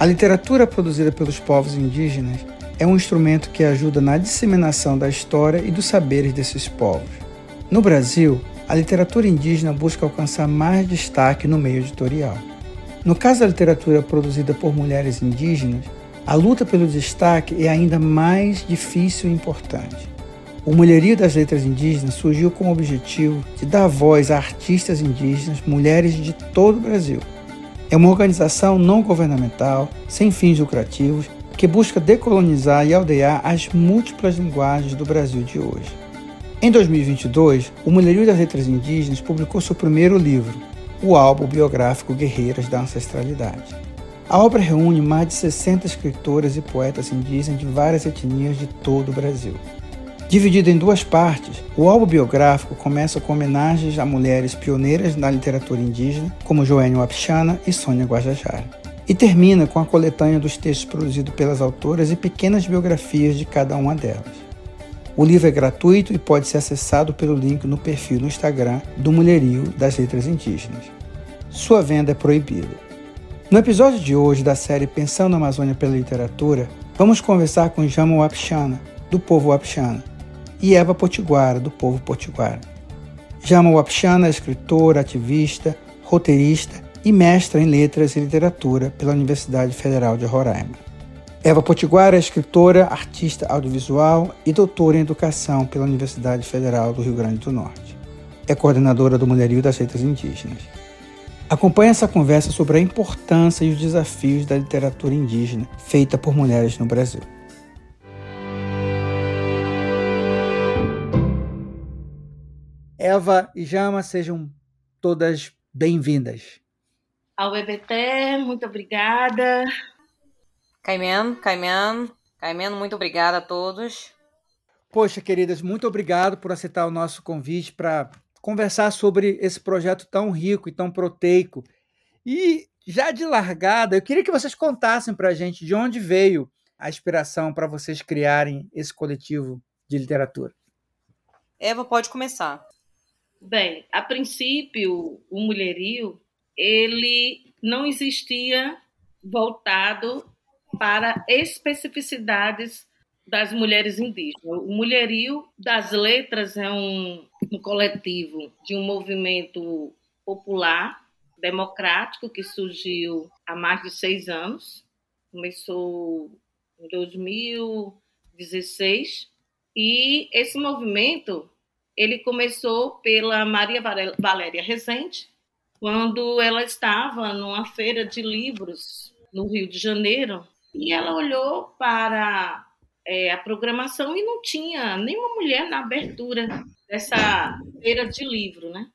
A literatura produzida pelos povos indígenas é um instrumento que ajuda na disseminação da história e dos saberes desses povos. No Brasil, a literatura indígena busca alcançar mais destaque no meio editorial. No caso da literatura produzida por mulheres indígenas, a luta pelo destaque é ainda mais difícil e importante. O Mulherio das Letras Indígenas surgiu com o objetivo de dar voz a artistas indígenas, mulheres de todo o Brasil. É uma organização não governamental, sem fins lucrativos, que busca decolonizar e aldear as múltiplas linguagens do Brasil de hoje. Em 2022, o Mulherio das Letras Indígenas publicou seu primeiro livro, o álbum biográfico Guerreiras da Ancestralidade. A obra reúne mais de 60 escritoras e poetas indígenas de várias etnias de todo o Brasil. Dividido em duas partes, o álbum biográfico começa com homenagens a mulheres pioneiras na literatura indígena, como Joênia Wapichana e Sônia Guajajara. E termina com a coletânea dos textos produzidos pelas autoras e pequenas biografias de cada uma delas. O livro é gratuito e pode ser acessado pelo link no perfil no Instagram do Mulherio das Letras Indígenas. Sua venda é proibida. No episódio de hoje da série Pensando na Amazônia pela Literatura, vamos conversar com Jama Wapichana, do povo Wapichana, e Eva Potiguara, do povo Potiguara. Jama Wapchana é escritora, ativista, roteirista e mestra em letras e literatura pela Universidade Federal de Roraima. Eva Potiguara é escritora, artista audiovisual e doutora em educação pela Universidade Federal do Rio Grande do Norte. É coordenadora do Mulherio das Letras Indígenas. Acompanhe essa conversa sobre a importância e os desafios da literatura indígena feita por mulheres no Brasil. Eva e Jama, sejam todas bem-vindas. Ao EBT, muito obrigada. Caimen, Caimen, Caimen, muito obrigada a todos. Poxa, queridas, muito obrigado por aceitar o nosso convite para conversar sobre esse projeto tão rico e tão proteico. E já de largada, eu queria que vocês contassem para a gente de onde veio a inspiração para vocês criarem esse coletivo de literatura. Eva, pode começar. Bem, a princípio, o mulherio, ele não existia voltado para especificidades das mulheres indígenas. O Mulherio das Letras é um, um coletivo de um movimento popular, democrático, que surgiu há mais de seis anos. Começou em 2016. E esse movimento ele começou pela Maria Valéria Rezende, quando ela estava numa feira de livros no Rio de Janeiro, e ela olhou para é, a programação e não tinha nenhuma mulher na abertura dessa feira de livro, né?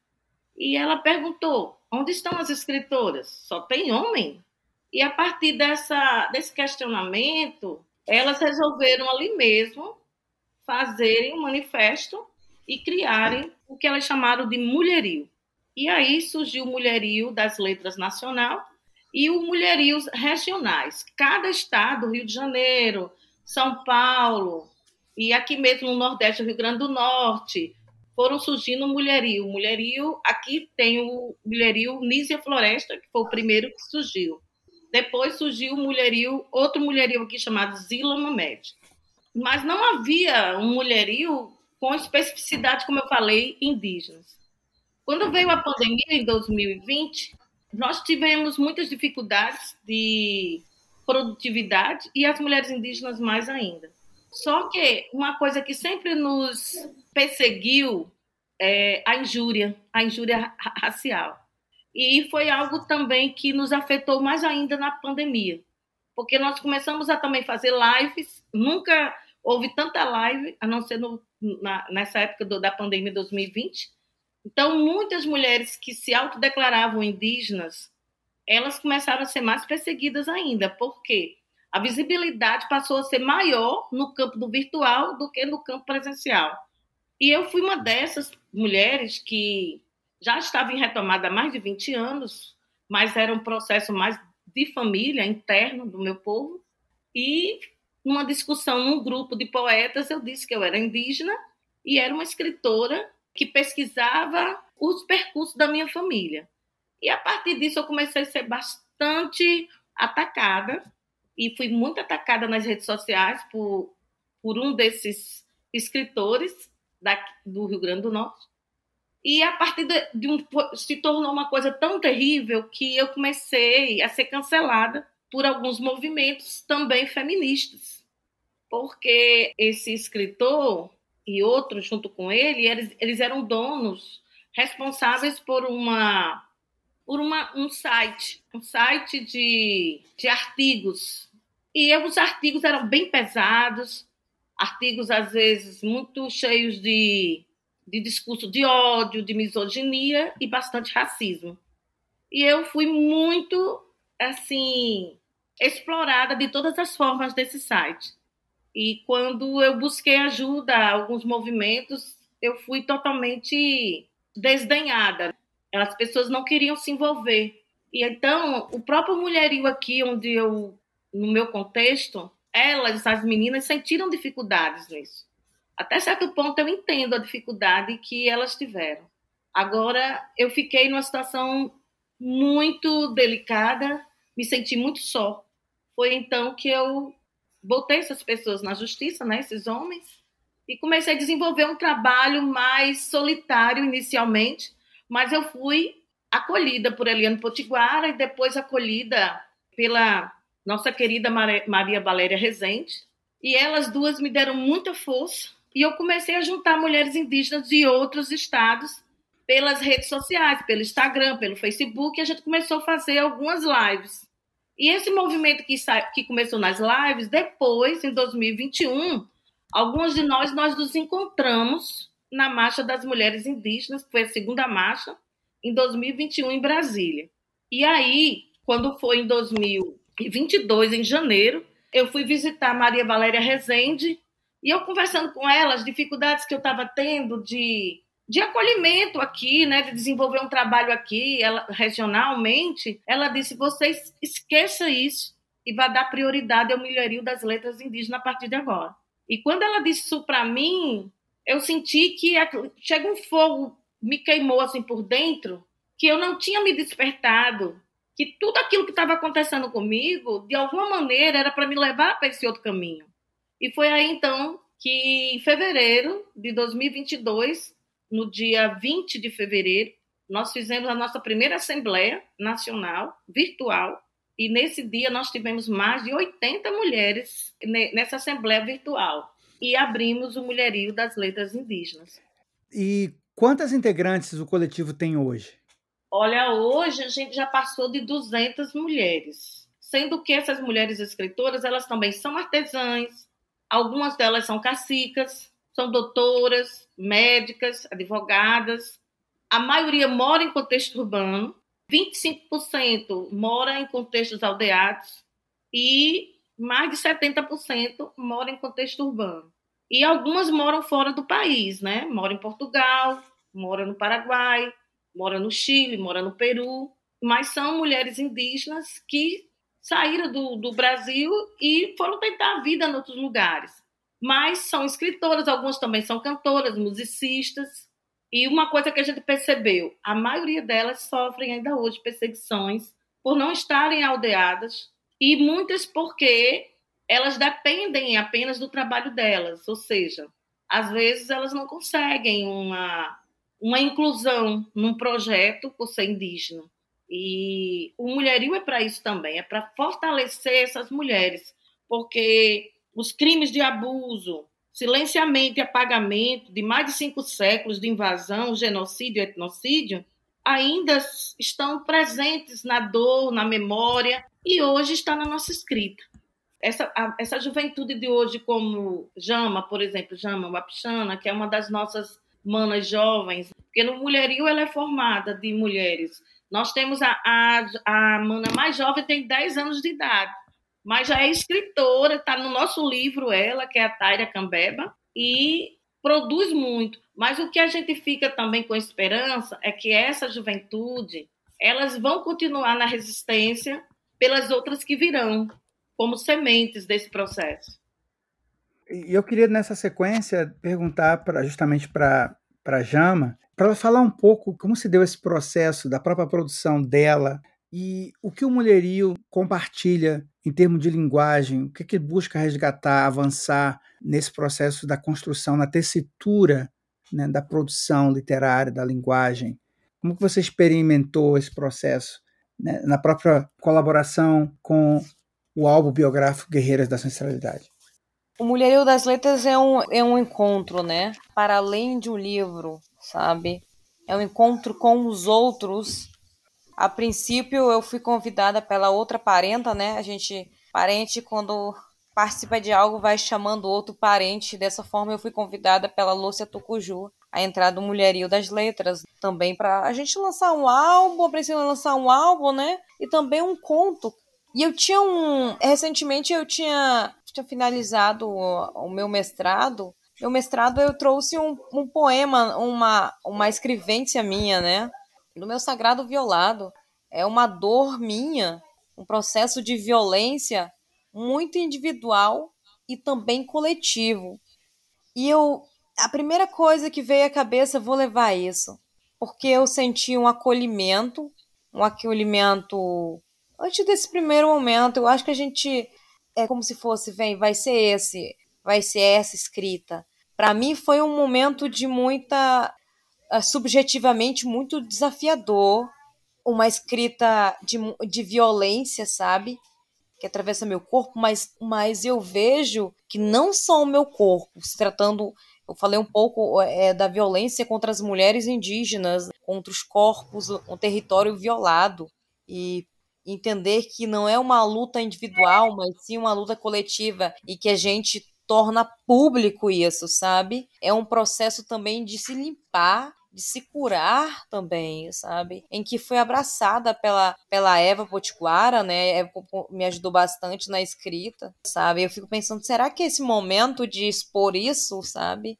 E ela perguntou: onde estão as escritoras? Só tem homem? E a partir dessa, desse questionamento, elas resolveram ali mesmo fazerem um manifesto e criarem o que elas chamaram de mulherio. E aí surgiu o mulherio das letras nacional e o mulherio regionais. Cada estado, Rio de Janeiro, São Paulo e aqui mesmo no Nordeste, Rio Grande do Norte, foram surgindo mulherio. Mulherio, aqui tem o mulherio Nízia Floresta, que foi o primeiro que surgiu. Depois surgiu o mulherio, outro mulherio aqui chamado Zila Mamed. Mas não havia um mulherio com especificidade, como eu falei, indígenas. Quando veio a pandemia em 2020, nós tivemos muitas dificuldades de produtividade e as mulheres indígenas mais ainda. Só que uma coisa que sempre nos perseguiu é a injúria, a injúria racial. E foi algo também que nos afetou mais ainda na pandemia, porque nós começamos a também fazer lives, nunca houve tanta live, a não ser no, na, nessa época do, da pandemia de 2020. Então, muitas mulheres que se autodeclaravam indígenas, elas começaram a ser mais perseguidas ainda, porque a visibilidade passou a ser maior no campo do virtual do que no campo presencial. E eu fui uma dessas mulheres que já estava em retomada há mais de 20 anos, mas era um processo mais de família, interno do meu povo, e numa discussão num grupo de poetas, eu disse que eu era indígena e era uma escritora que pesquisava os percursos da minha família. E a partir disso eu comecei a ser bastante atacada e fui muito atacada nas redes sociais por, por um desses escritores da, do Rio Grande do Norte. E a partir de, de um, se tornou uma coisa tão terrível que eu comecei a ser cancelada por alguns movimentos também feministas. Porque esse escritor e outros junto com ele, eles, eles eram donos responsáveis por uma por uma, um site, um site de, de artigos. E os artigos eram bem pesados, artigos às vezes muito cheios de, de discurso de ódio, de misoginia e bastante racismo. E eu fui muito assim explorada de todas as formas desse site. E quando eu busquei ajuda alguns movimentos, eu fui totalmente desdenhada. As pessoas não queriam se envolver. E então, o próprio mulherio aqui, onde eu, no meu contexto, elas, as meninas, sentiram dificuldades nisso. Até certo ponto eu entendo a dificuldade que elas tiveram. Agora, eu fiquei numa situação muito delicada, me senti muito só. Foi então que eu botei essas pessoas na justiça, né, esses homens, e comecei a desenvolver um trabalho mais solitário inicialmente, mas eu fui acolhida por Eliane Potiguara e depois acolhida pela nossa querida Maria Valéria Rezende, e elas duas me deram muita força, e eu comecei a juntar mulheres indígenas de outros estados pelas redes sociais, pelo Instagram, pelo Facebook, a gente começou a fazer algumas lives. E esse movimento que, que começou nas lives, depois, em 2021, alguns de nós, nós nos encontramos na Marcha das Mulheres Indígenas, que foi a segunda marcha, em 2021, em Brasília. E aí, quando foi em 2022, em janeiro, eu fui visitar Maria Valéria Rezende, e eu conversando com ela, as dificuldades que eu estava tendo de de acolhimento aqui, né, de desenvolver um trabalho aqui, ela, regionalmente, ela disse: vocês esqueça isso e vá dar prioridade ao milhario das letras indígenas a partir de agora. E quando ela disse isso para mim, eu senti que chega um fogo me queimou assim por dentro, que eu não tinha me despertado, que tudo aquilo que estava acontecendo comigo, de alguma maneira, era para me levar para esse outro caminho. E foi aí então que em fevereiro de 2022 no dia 20 de fevereiro, nós fizemos a nossa primeira Assembleia Nacional virtual e nesse dia nós tivemos mais de 80 mulheres nessa Assembleia virtual e abrimos o Mulherio das Letras Indígenas. E quantas integrantes o coletivo tem hoje? Olha, hoje a gente já passou de 200 mulheres, sendo que essas mulheres escritoras, elas também são artesãs, algumas delas são cacicas, são doutoras, médicas, advogadas. A maioria mora em contexto urbano, 25% mora em contextos aldeados e mais de 70% mora em contexto urbano. E algumas moram fora do país, né? Mora em Portugal, mora no Paraguai, mora no Chile, mora no Peru, mas são mulheres indígenas que saíram do, do Brasil e foram tentar a vida em outros lugares mas são escritoras, algumas também são cantoras, musicistas. E uma coisa que a gente percebeu, a maioria delas sofrem ainda hoje perseguições por não estarem aldeadas e muitas porque elas dependem apenas do trabalho delas, ou seja, às vezes elas não conseguem uma, uma inclusão num projeto por ser indígena. E o mulherio é para isso também, é para fortalecer essas mulheres, porque os crimes de abuso, silenciamento e apagamento de mais de cinco séculos de invasão, genocídio e etnocídio ainda estão presentes na dor, na memória e hoje está na nossa escrita. Essa, a, essa juventude de hoje, como Jama, por exemplo, Jama Wapchana, que é uma das nossas manas jovens, porque no Mulherio ela é formada de mulheres. Nós temos a, a, a mana mais jovem, tem 10 anos de idade mas já é escritora, está no nosso livro ela, que é a Taira Cambeba, e produz muito. Mas o que a gente fica também com esperança é que essa juventude, elas vão continuar na resistência pelas outras que virão, como sementes desse processo. E eu queria, nessa sequência, perguntar pra, justamente para a Jama, para ela falar um pouco como se deu esse processo da própria produção dela e o que o Mulherio compartilha em termos de linguagem, o que, que busca resgatar, avançar nesse processo da construção, na tessitura né, da produção literária, da linguagem? Como que você experimentou esse processo né, na própria colaboração com o álbum biográfico Guerreiras da Ancestralidade? O Mulherio das Letras é um, é um encontro, né? Para além de um livro, sabe? É um encontro com os outros. A princípio, eu fui convidada pela outra parenta, né? A gente, parente, quando participa de algo, vai chamando outro parente. Dessa forma, eu fui convidada pela Lúcia Tucuju a entrar do Mulherio das Letras, também para a gente lançar um álbum, precisa lançar um álbum, né? E também um conto. E eu tinha um. Recentemente eu tinha tinha finalizado o, o meu mestrado, meu mestrado eu trouxe um, um poema, uma, uma escrivência minha, né? Do meu sagrado violado. É uma dor minha, um processo de violência muito individual e também coletivo. E eu, a primeira coisa que veio à cabeça, vou levar isso, porque eu senti um acolhimento, um acolhimento antes desse primeiro momento. Eu acho que a gente é como se fosse, vem, vai ser esse, vai ser essa escrita. Para mim foi um momento de muita, subjetivamente muito desafiador, uma escrita de, de violência, sabe? Que atravessa meu corpo, mas, mas eu vejo que não só o meu corpo, se tratando eu falei um pouco é, da violência contra as mulheres indígenas, contra os corpos, um território violado. E entender que não é uma luta individual, mas sim uma luta coletiva e que a gente torna público isso, sabe? É um processo também de se limpar, de se curar também, sabe? Em que foi abraçada pela, pela Eva Potiguara, né? Eva me ajudou bastante na escrita, sabe? Eu fico pensando, será que esse momento de expor isso, sabe?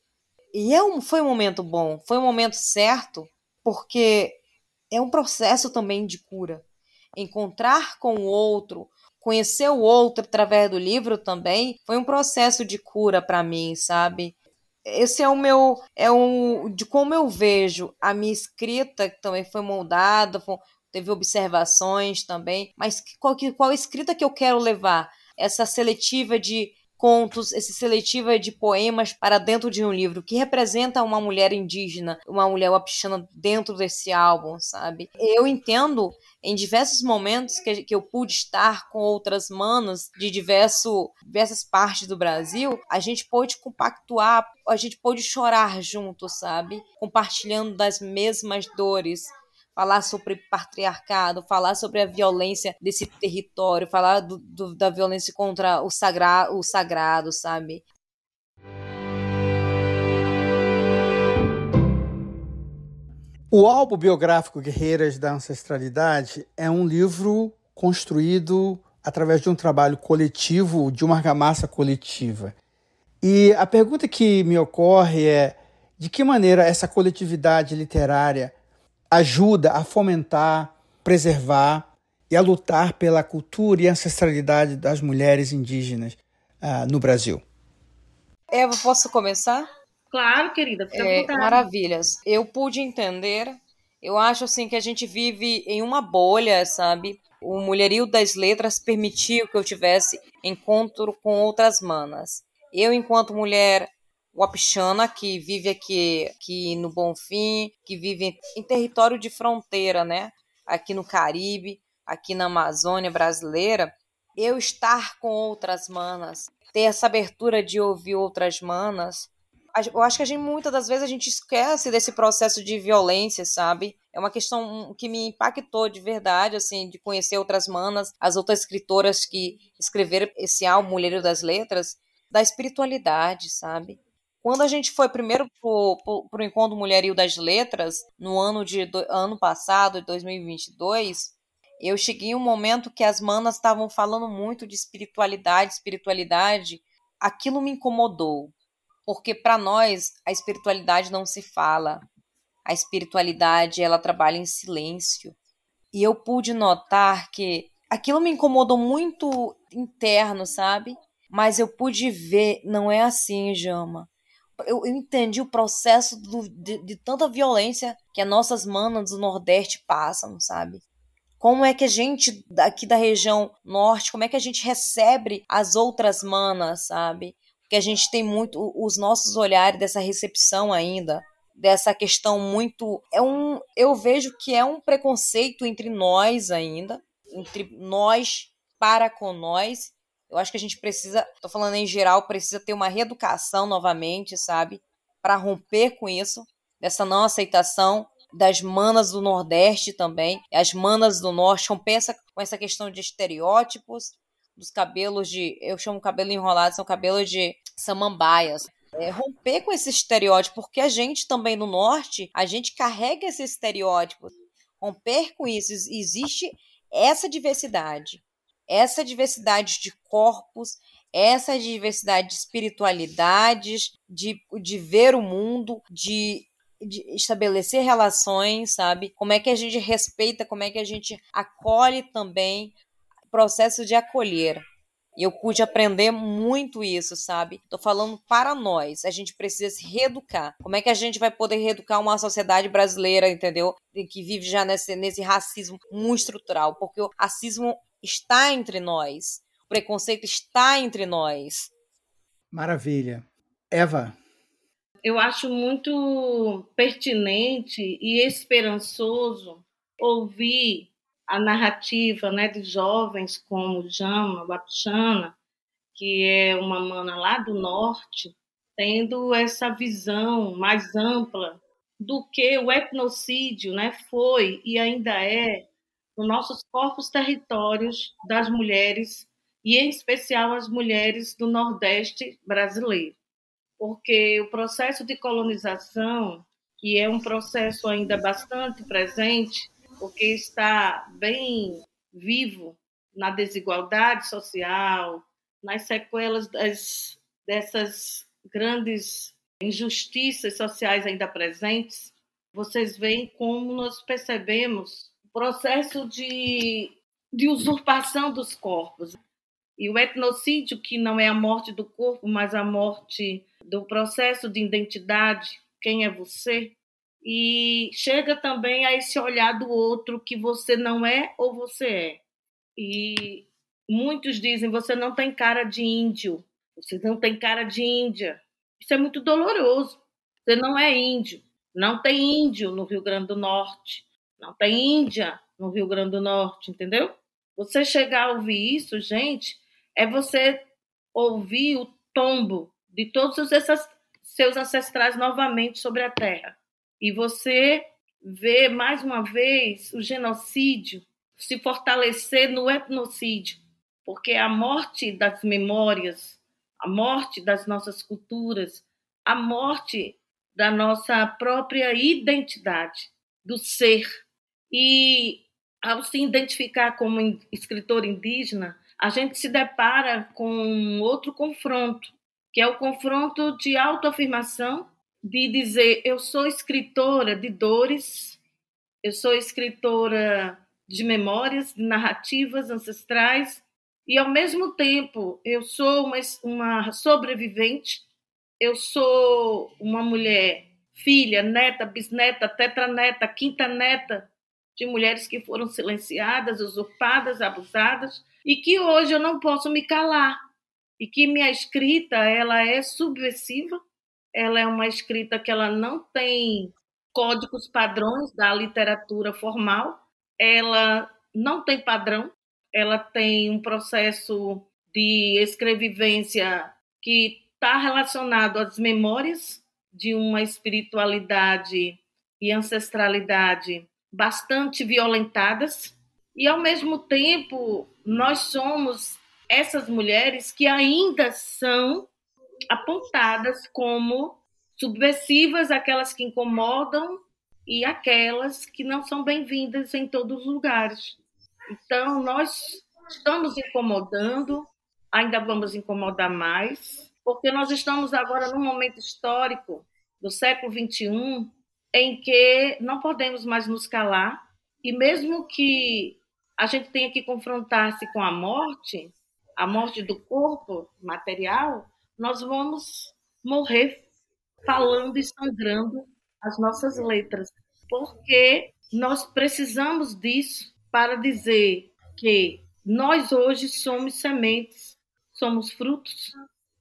E é um, foi um momento bom, foi um momento certo, porque é um processo também de cura encontrar com o outro, conhecer o outro através do livro também, foi um processo de cura para mim, sabe? Esse é o meu, é o de como eu vejo a minha escrita, que também foi moldada, foi, teve observações também, mas qual, qual escrita que eu quero levar? Essa seletiva de contos, esse seletiva de poemas para dentro de um livro que representa uma mulher indígena, uma mulher wapixana dentro desse álbum, sabe? Eu entendo em diversos momentos que, que eu pude estar com outras manas de diverso, diversas partes do Brasil, a gente pôde compactuar, a gente pôde chorar junto, sabe? Compartilhando das mesmas dores, falar sobre patriarcado, falar sobre a violência desse território, falar do, do, da violência contra o, sagra, o sagrado, sabe? O álbum biográfico Guerreiras da Ancestralidade é um livro construído através de um trabalho coletivo, de uma argamassa coletiva. E a pergunta que me ocorre é: de que maneira essa coletividade literária ajuda a fomentar, preservar e a lutar pela cultura e ancestralidade das mulheres indígenas uh, no Brasil. Eva, posso começar? Claro, querida. É, maravilhas. Eu pude entender. Eu acho assim que a gente vive em uma bolha, sabe? O mulherio das letras permitiu que eu tivesse encontro com outras manas. Eu, enquanto mulher Wapixana, que vive aqui, aqui no Bonfim, que vive em território de fronteira, né? Aqui no Caribe, aqui na Amazônia brasileira, eu estar com outras manas, ter essa abertura de ouvir outras manas. Eu acho que a gente, muitas das vezes a gente esquece desse processo de violência, sabe? É uma questão que me impactou de verdade, assim, de conhecer outras manas, as outras escritoras que escreveram esse álbum Mulherio das Letras, da espiritualidade, sabe? Quando a gente foi primeiro para o Encontro Mulherio das Letras, no ano, de, do, ano passado, de 2022, eu cheguei em um momento que as manas estavam falando muito de espiritualidade, espiritualidade. Aquilo me incomodou, porque para nós a espiritualidade não se fala. A espiritualidade, ela trabalha em silêncio. E eu pude notar que aquilo me incomodou muito interno, sabe? Mas eu pude ver, não é assim, Jama eu, eu entendi o processo do, de, de, tanta violência que as nossas manas do Nordeste passam, sabe? como é que a gente aqui da região norte, como é que a gente recebe as outras manas, sabe? Porque a gente tem muito os nossos olhares dessa recepção ainda, dessa questão muito é um eu vejo que é um preconceito entre nós ainda, entre nós para com nós. Eu acho que a gente precisa, tô falando em geral, precisa ter uma reeducação novamente, sabe? Para romper com isso, dessa não aceitação das manas do Nordeste também, as manas do Norte, romper essa, com essa questão de estereótipos, dos cabelos de, eu chamo cabelo enrolado, são cabelos de samambaias. É, romper com esse estereótipo, porque a gente também no Norte, a gente carrega esse estereótipo. Romper com isso, existe essa diversidade, essa diversidade de corpos, essa diversidade de espiritualidades, de, de ver o mundo, de de estabelecer relações, sabe? Como é que a gente respeita, como é que a gente acolhe também o processo de acolher. Eu pude aprender muito isso, sabe? Tô falando para nós. A gente precisa se reeducar. Como é que a gente vai poder reeducar uma sociedade brasileira, entendeu? Que vive já nesse, nesse racismo muito estrutural. Porque o racismo está entre nós. O preconceito está entre nós. Maravilha. Eva, eu acho muito pertinente e esperançoso ouvir a narrativa né, de jovens como Jama Wapichana, que é uma mana lá do norte, tendo essa visão mais ampla do que o etnocídio né, foi e ainda é nos nossos corpos territórios das mulheres, e em especial as mulheres do Nordeste brasileiro. Porque o processo de colonização, que é um processo ainda bastante presente, porque está bem vivo na desigualdade social, nas sequelas das, dessas grandes injustiças sociais ainda presentes, vocês veem como nós percebemos processo de, de usurpação dos corpos. E o etnocídio, que não é a morte do corpo, mas a morte do processo de identidade, quem é você, e chega também a esse olhar do outro que você não é ou você é. E muitos dizem: você não tem cara de índio, você não tem cara de índia. Isso é muito doloroso. Você não é índio. Não tem índio no Rio Grande do Norte. Não tem Índia no Rio Grande do Norte, entendeu? Você chegar a ouvir isso, gente, é você ouvir o tombo de todos os seus ancestrais novamente sobre a terra. E você vê mais uma vez o genocídio se fortalecer no etnocídio, porque a morte das memórias, a morte das nossas culturas, a morte da nossa própria identidade, do ser. E ao se identificar como escritor indígena, a gente se depara com outro confronto, que é o confronto de autoafirmação, de dizer eu sou escritora de dores, eu sou escritora de memórias, de narrativas ancestrais, e ao mesmo tempo eu sou uma, uma sobrevivente, eu sou uma mulher, filha, neta, bisneta, tetraneta, quinta neta de mulheres que foram silenciadas, usurpadas, abusadas, e que hoje eu não posso me calar. E que minha escrita ela é subversiva, ela é uma escrita que ela não tem códigos padrões da literatura formal, ela não tem padrão, ela tem um processo de escrevivência que está relacionado às memórias de uma espiritualidade e ancestralidade bastante violentadas e ao mesmo tempo nós somos essas mulheres que ainda são apontadas como subversivas, aquelas que incomodam e aquelas que não são bem-vindas em todos os lugares. Então, nós estamos incomodando, ainda vamos incomodar mais, porque nós estamos agora num momento histórico do século XXI em que não podemos mais nos calar, e mesmo que a gente tenha que confrontar-se com a morte, a morte do corpo material, nós vamos morrer falando e sangrando as nossas letras, porque nós precisamos disso para dizer que nós hoje somos sementes, somos frutos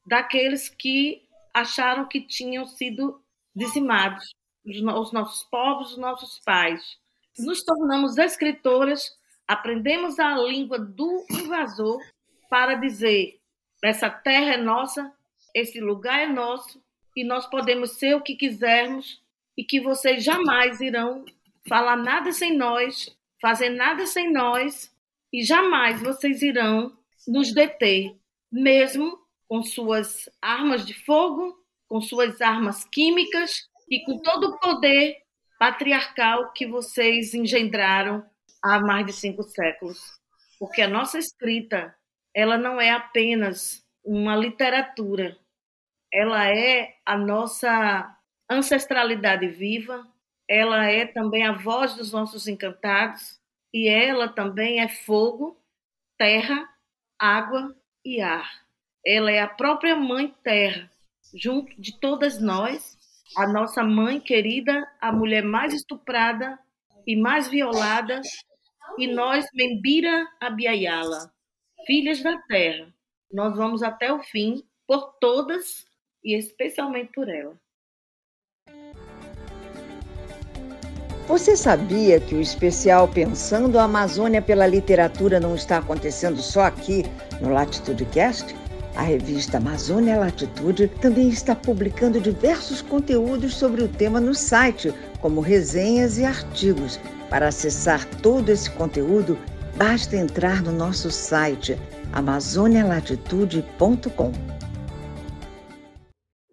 daqueles que acharam que tinham sido dizimados, os nossos povos, os nossos pais. Nos tornamos escritoras, aprendemos a língua do invasor para dizer: essa terra é nossa, esse lugar é nosso, e nós podemos ser o que quisermos, e que vocês jamais irão falar nada sem nós, fazer nada sem nós, e jamais vocês irão nos deter, mesmo com suas armas de fogo, com suas armas químicas e com todo o poder patriarcal que vocês engendraram há mais de cinco séculos. Porque a nossa escrita, ela não é apenas uma literatura, ela é a nossa ancestralidade viva, ela é também a voz dos nossos encantados e ela também é fogo, terra, água e ar. Ela é a própria Mãe Terra, junto de todas nós, a nossa mãe querida, a mulher mais estuprada e mais violada, e nós, Membira Abiayala, filhas da terra. Nós vamos até o fim por todas e especialmente por ela. Você sabia que o especial Pensando a Amazônia pela Literatura não está acontecendo só aqui no Latitude Cast? A revista Amazônia Latitude também está publicando diversos conteúdos sobre o tema no site, como resenhas e artigos. Para acessar todo esse conteúdo, basta entrar no nosso site amazonialatitude.com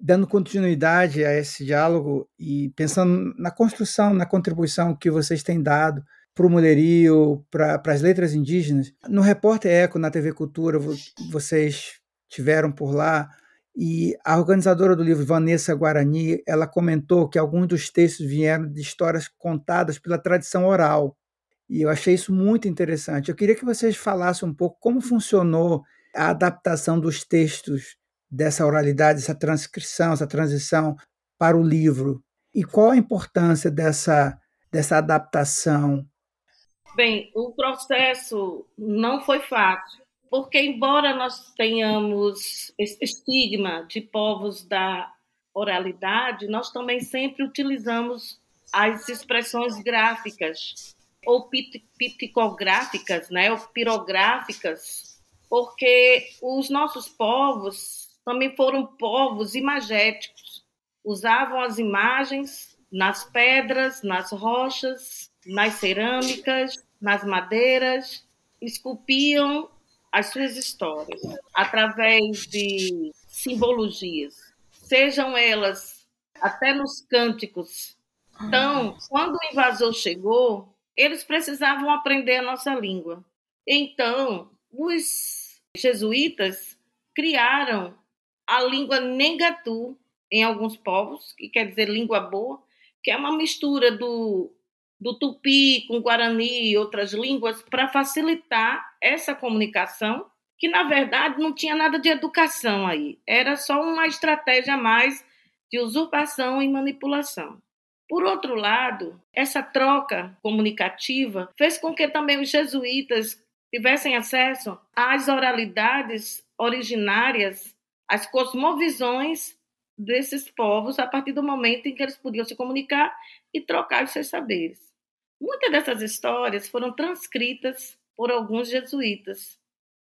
dando continuidade a esse diálogo e pensando na construção, na contribuição que vocês têm dado para o mulherio, para as letras indígenas. No Repórter Eco, na TV Cultura, vocês tiveram por lá e a organizadora do livro, Vanessa Guarani, ela comentou que alguns dos textos vieram de histórias contadas pela tradição oral. E eu achei isso muito interessante. Eu queria que vocês falassem um pouco como funcionou a adaptação dos textos dessa oralidade, essa transcrição, essa transição para o livro? E qual a importância dessa, dessa adaptação? Bem, o processo não foi fácil, porque, embora nós tenhamos esse estigma de povos da oralidade, nós também sempre utilizamos as expressões gráficas ou picográficas, né, ou pirográficas, porque os nossos povos também foram povos imagéticos. Usavam as imagens nas pedras, nas rochas, nas cerâmicas, nas madeiras, esculpiam as suas histórias através de simbologias, sejam elas até nos cânticos. Então, quando o invasor chegou, eles precisavam aprender a nossa língua. Então, os jesuítas criaram a língua Nengatu em alguns povos, que quer dizer língua boa, que é uma mistura do, do tupi com guarani e outras línguas para facilitar essa comunicação, que na verdade não tinha nada de educação aí, era só uma estratégia a mais de usurpação e manipulação. Por outro lado, essa troca comunicativa fez com que também os jesuítas tivessem acesso às oralidades originárias as cosmovisões desses povos a partir do momento em que eles podiam se comunicar e trocar os seus saberes. Muitas dessas histórias foram transcritas por alguns jesuítas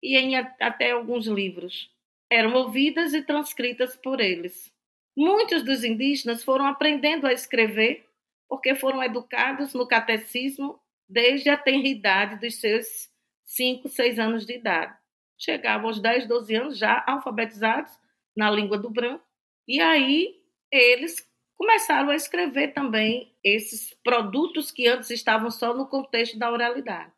e em até alguns livros. Eram ouvidas e transcritas por eles. Muitos dos indígenas foram aprendendo a escrever porque foram educados no catecismo desde a tenridade dos seus 5, 6 anos de idade chegavam aos 10, 12 anos já alfabetizados na língua do branco, e aí eles começaram a escrever também esses produtos que antes estavam só no contexto da oralidade.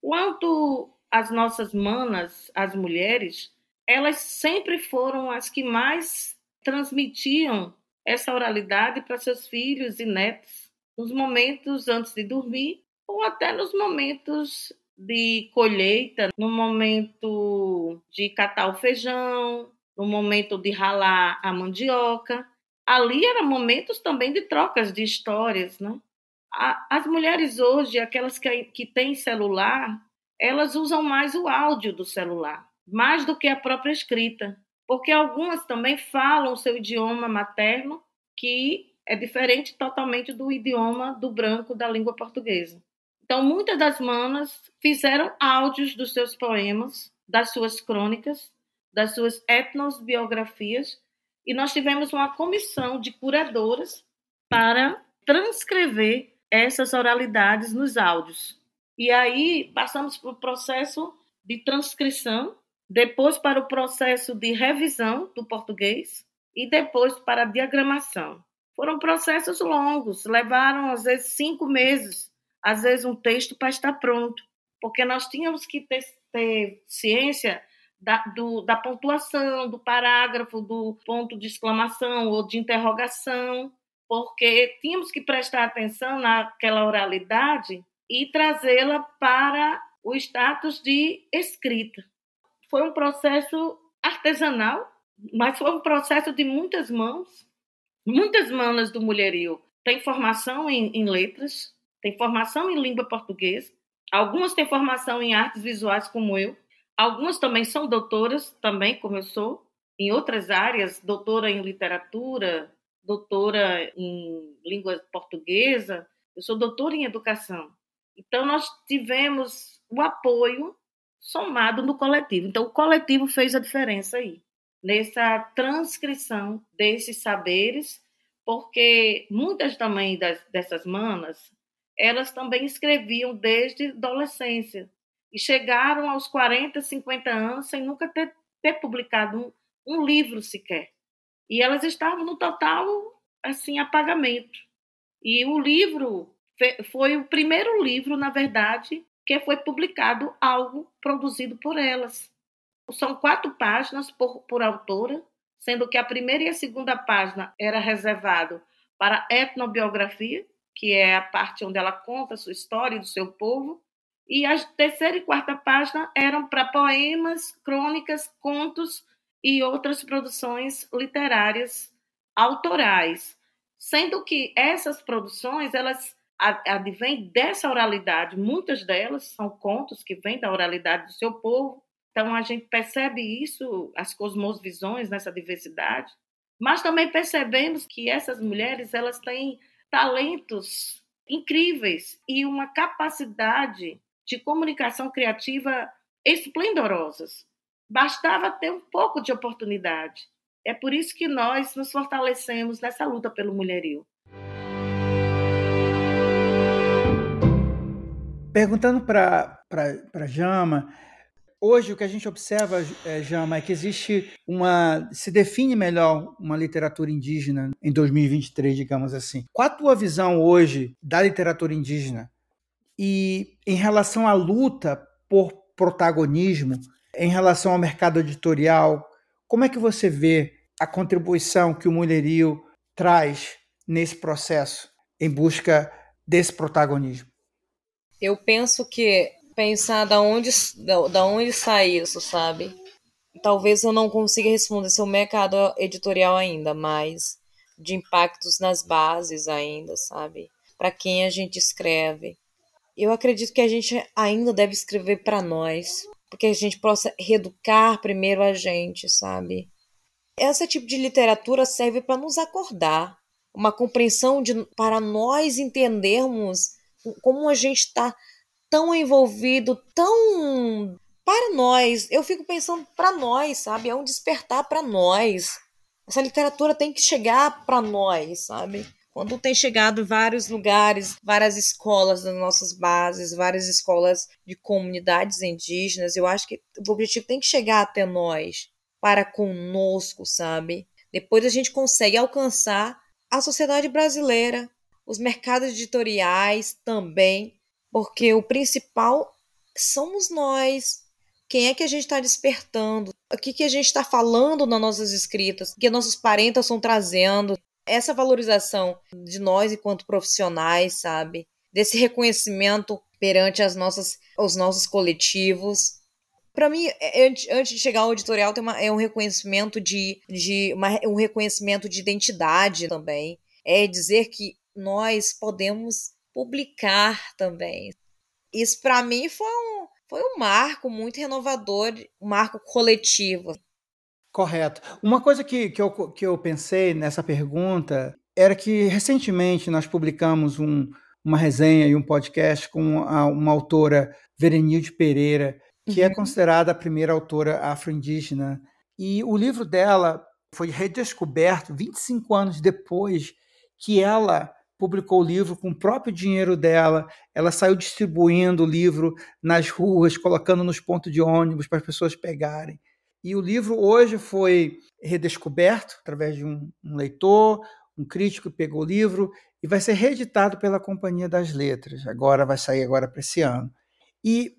Quanto às nossas manas, as mulheres, elas sempre foram as que mais transmitiam essa oralidade para seus filhos e netos nos momentos antes de dormir ou até nos momentos de colheita, no momento de catar o feijão, no momento de ralar a mandioca. Ali eram momentos também de trocas de histórias, né? as mulheres hoje, aquelas que, que têm celular, elas usam mais o áudio do celular, mais do que a própria escrita, porque algumas também falam o seu idioma materno, que é diferente totalmente do idioma do branco da língua portuguesa. Então, muitas das manas fizeram áudios dos seus poemas, das suas crônicas, das suas etnosbiografias, e nós tivemos uma comissão de curadoras para transcrever essas oralidades nos áudios. E aí passamos para o processo de transcrição, depois para o processo de revisão do português e depois para a diagramação. Foram processos longos, levaram às vezes cinco meses, às vezes um texto para estar pronto, porque nós tínhamos que ter, ter ciência da, do, da pontuação, do parágrafo, do ponto de exclamação ou de interrogação, porque tínhamos que prestar atenção naquela oralidade e trazê-la para o status de escrita. Foi um processo artesanal, mas foi um processo de muitas mãos, muitas manas do mulherio. Tem formação em, em letras, tem formação em língua portuguesa, algumas têm formação em artes visuais, como eu, algumas também são doutoras, também, como eu sou, em outras áreas, doutora em literatura, doutora em língua portuguesa, eu sou doutora em educação. Então, nós tivemos o apoio somado no coletivo. Então, o coletivo fez a diferença aí, nessa transcrição desses saberes, porque muitas também das, dessas manas, elas também escreviam desde adolescência e chegaram aos 40, 50 anos sem nunca ter, ter publicado um, um livro sequer. E elas estavam no total assim apagamento. E o livro foi o primeiro livro, na verdade, que foi publicado algo produzido por elas. São quatro páginas por, por autora, sendo que a primeira e a segunda página era reservado para etnobiografia, que é a parte onde ela conta a sua história e do seu povo, e a terceira e quarta página eram para poemas, crônicas, contos e outras produções literárias autorais, sendo que essas produções elas advêm dessa oralidade, muitas delas são contos que vêm da oralidade do seu povo. Então a gente percebe isso, as cosmovisões nessa diversidade, mas também percebemos que essas mulheres elas têm talentos incríveis e uma capacidade de comunicação criativa esplendorosas. Bastava ter um pouco de oportunidade. É por isso que nós nos fortalecemos nessa luta pelo mulherio. Perguntando para Jama, hoje o que a gente observa, é, Jama, é que existe uma. se define melhor uma literatura indígena em 2023, digamos assim. Qual a tua visão hoje da literatura indígena? E em relação à luta por protagonismo, em relação ao mercado editorial, como é que você vê a contribuição que o mulherio traz nesse processo em busca desse protagonismo? Eu penso que pensar da onde, da, onde sai isso, sabe? Talvez eu não consiga responder seu mercado editorial ainda, mas de impactos nas bases ainda, sabe? Para quem a gente escreve eu acredito que a gente ainda deve escrever para nós, porque a gente possa reeducar primeiro a gente, sabe? Esse tipo de literatura serve para nos acordar, uma compreensão de, para nós entendermos como a gente está tão envolvido, tão para nós. Eu fico pensando para nós, sabe? É um despertar para nós. Essa literatura tem que chegar para nós, sabe? Quando tem chegado vários lugares, várias escolas das nossas bases, várias escolas de comunidades indígenas, eu acho que o objetivo tem que chegar até nós, para conosco, sabe? Depois a gente consegue alcançar a sociedade brasileira, os mercados editoriais também, porque o principal somos nós. Quem é que a gente está despertando? O que, que a gente está falando nas nossas escritas? O que nossos parentes estão trazendo? Essa valorização de nós enquanto profissionais, sabe? Desse reconhecimento perante as nossas, os nossos coletivos. Para mim, é, é, antes de chegar ao editorial, tem uma, é um reconhecimento de, de uma, um reconhecimento de identidade também. É dizer que nós podemos publicar também. Isso para mim foi um, foi um marco muito renovador, um marco coletivo. Correto. Uma coisa que, que, eu, que eu pensei nessa pergunta era que recentemente nós publicamos um, uma resenha e um podcast com a, uma autora, Verenilde Pereira, que é uhum. é considerada a primeira autora afro-indígena. E o livro dela foi redescoberto 25 anos depois que ela publicou o livro com o próprio dinheiro dela. Ela saiu distribuindo o livro nas ruas, colocando nos pontos de ônibus para as pessoas pegarem. E o livro hoje foi redescoberto através de um, um leitor, um crítico pegou o livro e vai ser reeditado pela Companhia das Letras. Agora vai sair agora para esse ano. E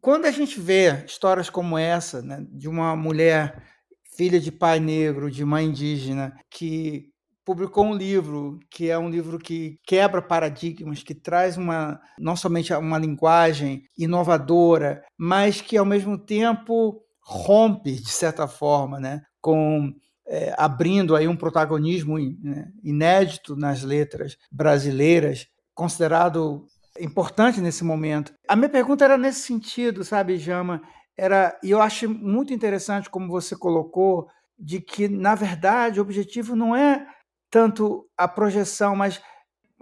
quando a gente vê histórias como essa, né, de uma mulher filha de pai negro, de mãe indígena, que publicou um livro que é um livro que quebra paradigmas, que traz uma não somente uma linguagem inovadora, mas que ao mesmo tempo rompe de certa forma, né, com é, abrindo aí um protagonismo né, inédito nas letras brasileiras, considerado importante nesse momento. A minha pergunta era nesse sentido, sabe, Jama? Era, e eu acho muito interessante como você colocou de que na verdade o objetivo não é tanto a projeção, mas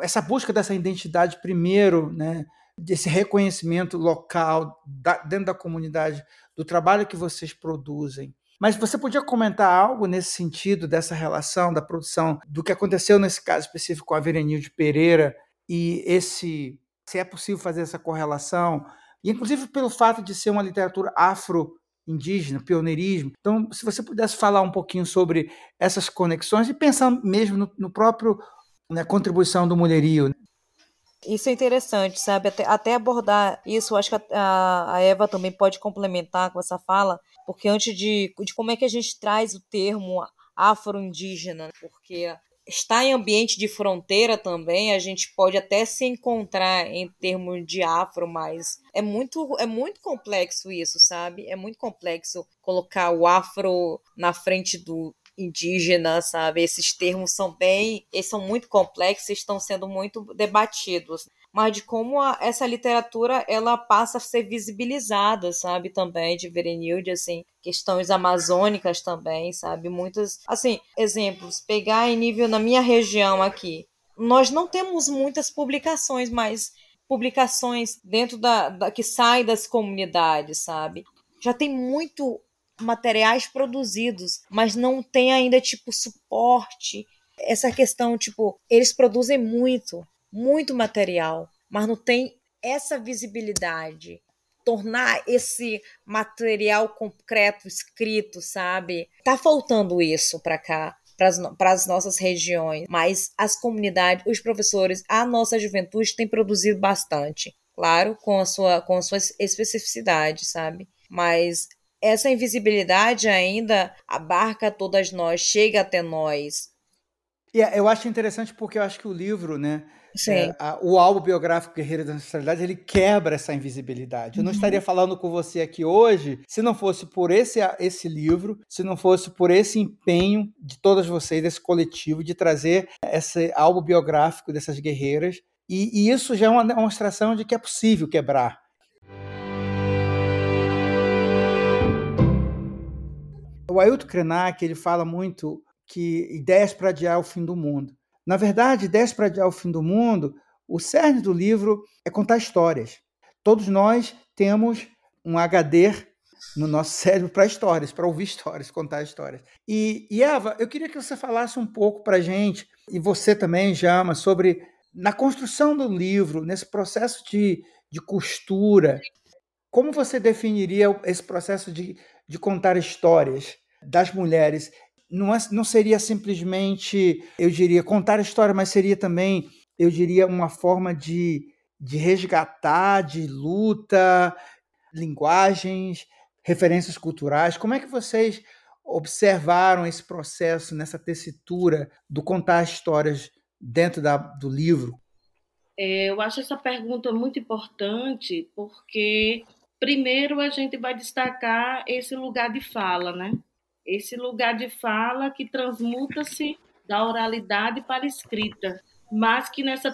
essa busca dessa identidade primeiro, né, desse reconhecimento local da, dentro da comunidade do trabalho que vocês produzem. Mas você podia comentar algo nesse sentido dessa relação da produção, do que aconteceu nesse caso específico com a Verenilde Pereira e esse se é possível fazer essa correlação, e inclusive pelo fato de ser uma literatura afro indígena, pioneirismo. Então, se você pudesse falar um pouquinho sobre essas conexões e pensar mesmo no, no próprio na né, contribuição do mulherio. Né? Isso é interessante, sabe? Até, até abordar isso, acho que a, a, Eva também pode complementar com essa fala, porque antes de, de como é que a gente traz o termo afro-indígena, porque está em ambiente de fronteira também, a gente pode até se encontrar em termos de afro, mas é muito, é muito complexo isso, sabe? É muito complexo colocar o afro na frente do indígena, sabe? Esses termos são bem, eles são muito complexos, estão sendo muito debatidos. Mas de como a, essa literatura ela passa a ser visibilizada, sabe, também de Verenilde, assim, questões amazônicas também, sabe, muitos, assim, exemplos, pegar em nível na minha região aqui, nós não temos muitas publicações, mas publicações dentro da, da que saem das comunidades, sabe, já tem muito materiais produzidos, mas não tem ainda tipo suporte essa questão, tipo, eles produzem muito, muito material, mas não tem essa visibilidade. Tornar esse material concreto escrito, sabe? Tá faltando isso para cá, para as nossas regiões, mas as comunidades, os professores, a nossa juventude tem produzido bastante, claro, com a sua, com a sua sabe? Mas essa invisibilidade ainda abarca todas nós, chega até nós. E é, eu acho interessante porque eu acho que o livro, né, é, a, o álbum biográfico Guerreiro da Ancestralidade, ele quebra essa invisibilidade. Eu não uhum. estaria falando com você aqui hoje se não fosse por esse, esse livro, se não fosse por esse empenho de todas vocês, desse coletivo, de trazer esse álbum biográfico dessas guerreiras. E, e isso já é uma demonstração de que é possível quebrar. O Ailton Krenak, ele fala muito que ideias para adiar o fim do mundo. Na verdade, Ideias para Adiar o Fim do Mundo, o cerne do livro é contar histórias. Todos nós temos um HD no nosso cérebro para histórias, para ouvir histórias, contar histórias. E, e, Eva, eu queria que você falasse um pouco para a gente, e você também, Jama, sobre na construção do livro, nesse processo de, de costura, como você definiria esse processo de, de contar histórias das mulheres não, é, não seria simplesmente, eu diria, contar a história, mas seria também, eu diria, uma forma de, de resgatar, de luta, linguagens, referências culturais. Como é que vocês observaram esse processo nessa tessitura do contar histórias dentro da, do livro? É, eu acho essa pergunta muito importante porque primeiro a gente vai destacar esse lugar de fala, né? esse lugar de fala que transmuta-se da oralidade para escrita. mas que nessa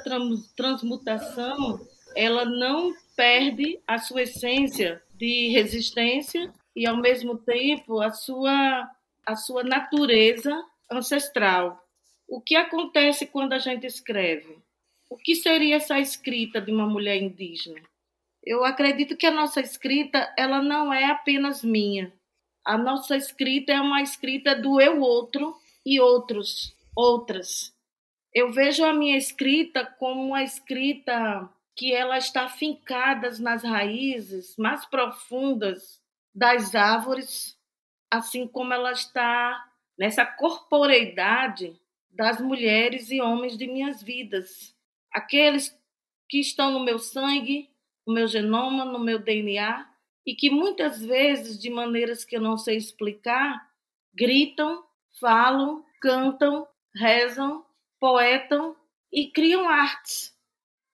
transmutação ela não perde a sua essência de resistência e ao mesmo tempo a sua a sua natureza ancestral. O que acontece quando a gente escreve? O que seria essa escrita de uma mulher indígena? Eu acredito que a nossa escrita ela não é apenas minha. A nossa escrita é uma escrita do eu outro e outros, outras. Eu vejo a minha escrita como uma escrita que ela está fincada nas raízes mais profundas das árvores, assim como ela está nessa corporeidade das mulheres e homens de minhas vidas, aqueles que estão no meu sangue, no meu genoma, no meu DNA, e que muitas vezes, de maneiras que eu não sei explicar, gritam, falam, cantam, rezam, poetam e criam artes.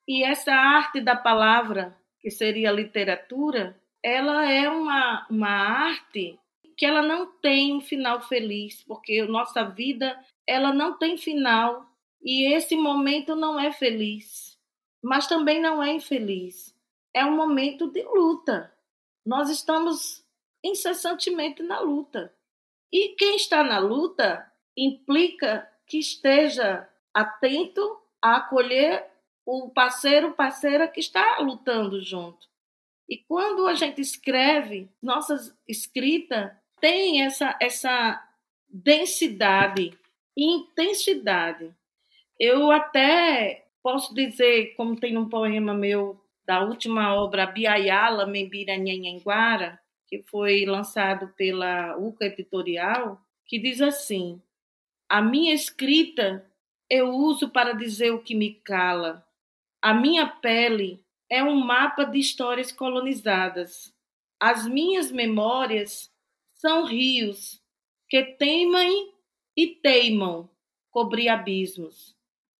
E essa arte da palavra, que seria a literatura, ela é uma, uma arte que ela não tem um final feliz, porque nossa vida ela não tem final e esse momento não é feliz, mas também não é infeliz. É um momento de luta. Nós estamos incessantemente na luta. E quem está na luta implica que esteja atento a acolher o parceiro, parceira que está lutando junto. E quando a gente escreve, nossa escrita tem essa, essa densidade e intensidade. Eu até posso dizer, como tem um poema meu da última obra Biayala Membira Nhanhanguara, que foi lançado pela UCA Editorial, que diz assim: A minha escrita eu uso para dizer o que me cala. A minha pele é um mapa de histórias colonizadas. As minhas memórias são rios que temem e teimam cobrir abismos.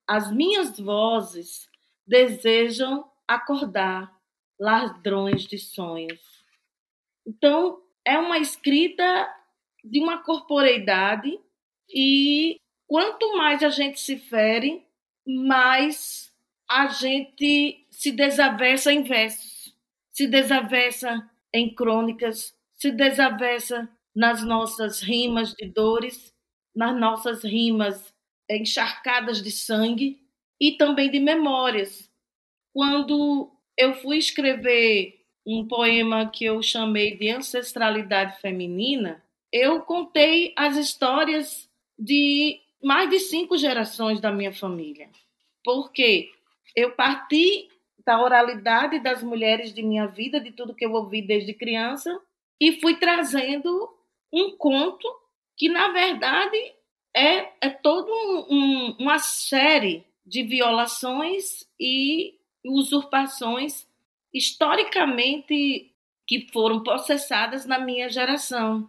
As minhas vozes desejam acordar ladrões de sonhos. Então, é uma escrita de uma corporeidade e quanto mais a gente se fere, mais a gente se desavessa em versos, se desavessa em crônicas, se desavessa nas nossas rimas de dores, nas nossas rimas encharcadas de sangue e também de memórias. Quando eu fui escrever um poema que eu chamei de Ancestralidade Feminina, eu contei as histórias de mais de cinco gerações da minha família. Porque eu parti da oralidade das mulheres de minha vida, de tudo que eu ouvi desde criança, e fui trazendo um conto que, na verdade, é, é toda um, um, uma série de violações e usurpações historicamente que foram processadas na minha geração.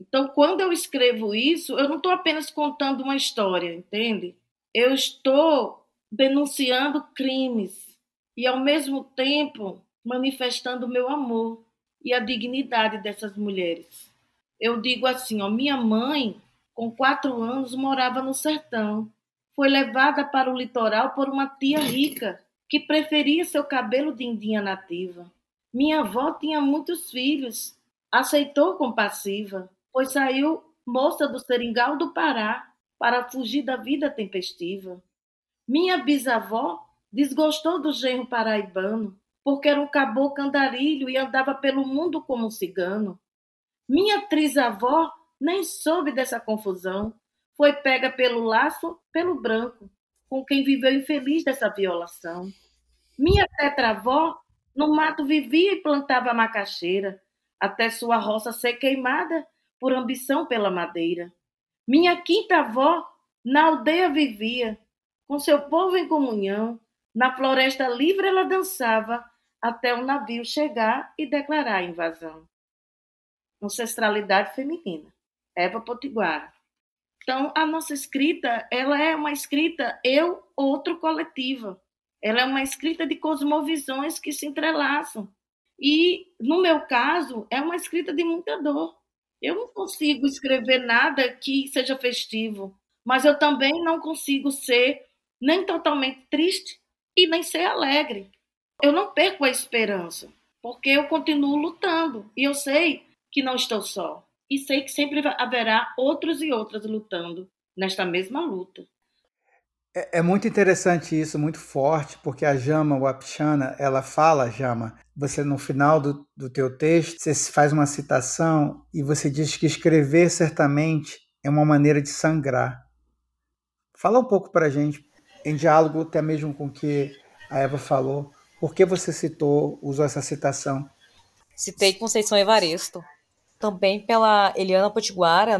Então, quando eu escrevo isso, eu não estou apenas contando uma história, entende? Eu estou denunciando crimes e, ao mesmo tempo, manifestando o meu amor e a dignidade dessas mulheres. Eu digo assim, ó, minha mãe, com quatro anos, morava no sertão. Foi levada para o litoral por uma tia rica que preferia seu cabelo de indinha nativa. Minha avó tinha muitos filhos, aceitou compassiva, pois saiu moça do seringal do Pará para fugir da vida tempestiva. Minha bisavó desgostou do genro paraibano, porque era um caboclo andarilho e andava pelo mundo como um cigano. Minha trisavó nem soube dessa confusão. Foi pega pelo laço, pelo branco, com quem viveu infeliz dessa violação. Minha tetravó no mato vivia e plantava macaxeira, até sua roça ser queimada por ambição pela madeira. Minha quinta avó na aldeia vivia, com seu povo em comunhão, na floresta livre ela dançava, até o navio chegar e declarar a invasão. Ancestralidade feminina. Eva Potiguara. Então, a nossa escrita, ela é uma escrita eu, outro, coletiva. Ela é uma escrita de cosmovisões que se entrelaçam. E, no meu caso, é uma escrita de muita dor. Eu não consigo escrever nada que seja festivo, mas eu também não consigo ser nem totalmente triste e nem ser alegre. Eu não perco a esperança, porque eu continuo lutando e eu sei que não estou só. E sei que sempre haverá outros e outras lutando nesta mesma luta. É, é, muito interessante isso, muito forte, porque a Jama Wapchana, ela fala, Jama, você no final do, do teu texto, você faz uma citação e você diz que escrever certamente é uma maneira de sangrar. Fala um pouco para a gente, em diálogo até mesmo com o que a Eva falou, por que você citou, usou essa citação? Citei Conceição Evaristo, também pela Eliana Potiguara,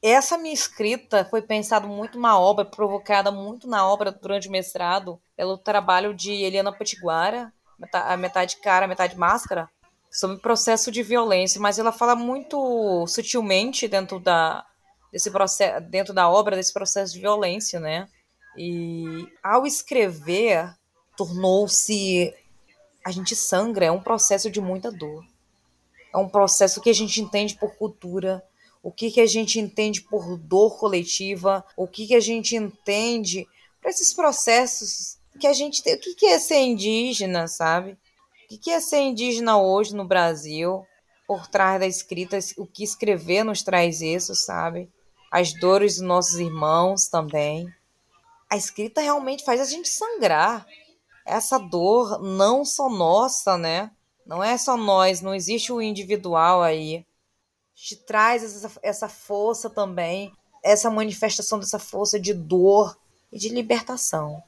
essa minha escrita foi pensada muito na obra, provocada muito na obra durante o mestrado, pelo trabalho de Eliana Potiguara, a metade cara, metade máscara, sobre o processo de violência, mas ela fala muito sutilmente dentro da desse processo, dentro da obra desse processo de violência, né? E ao escrever, tornou-se a gente sangra, é um processo de muita dor. É um processo que a gente entende por cultura, o que, que a gente entende por dor coletiva, o que, que a gente entende para esses processos que a gente tem. O que, que é ser indígena, sabe? O que, é ser indígena hoje no Brasil? Por trás da escrita, o que escrever nos traz isso, sabe? As dores dos nossos irmãos também. A escrita realmente faz a gente sangrar. Essa dor não só nossa, né? Não é só nós, não existe o individual aí te traz essa, essa força também, essa manifestação dessa força de dor e de libertação.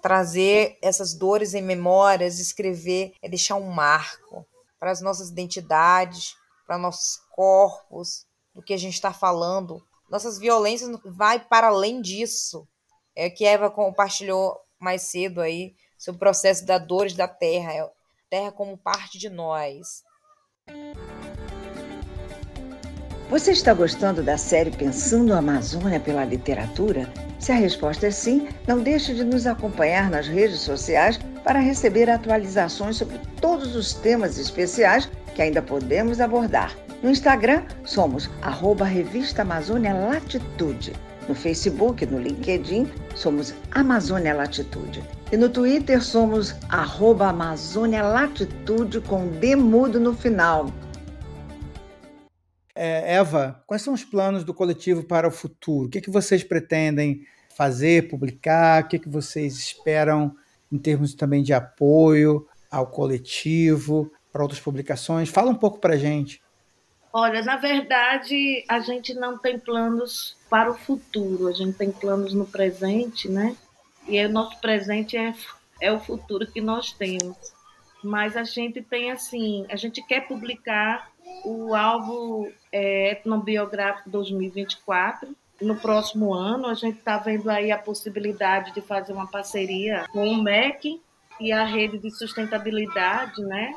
Trazer essas dores em memórias, escrever, é deixar um marco para as nossas identidades, para nossos corpos, do que a gente está falando. Nossas violências vai para além disso. É que Eva compartilhou mais cedo aí sobre o processo da dores da terra, terra como parte de nós. Você está gostando da série Pensando a Amazônia pela Literatura? Se a resposta é sim, não deixe de nos acompanhar nas redes sociais para receber atualizações sobre todos os temas especiais que ainda podemos abordar. No Instagram, somos arroba Revista Amazônia Latitude. No Facebook, no LinkedIn, somos Amazônia Latitude. E no Twitter, somos arroba Amazônia Latitude com D mudo no final. É, Eva, quais são os planos do coletivo para o futuro? O que, é que vocês pretendem fazer, publicar? O que, é que vocês esperam em termos também de apoio ao coletivo, para outras publicações? Fala um pouco para a gente. Olha, na verdade, a gente não tem planos para o futuro, a gente tem planos no presente, né? E o nosso presente é, é o futuro que nós temos. Mas a gente tem assim, a gente quer publicar o alvo é, etnobiográfico 2024. No próximo ano, a gente está vendo aí a possibilidade de fazer uma parceria com o MEC e a rede de sustentabilidade, né?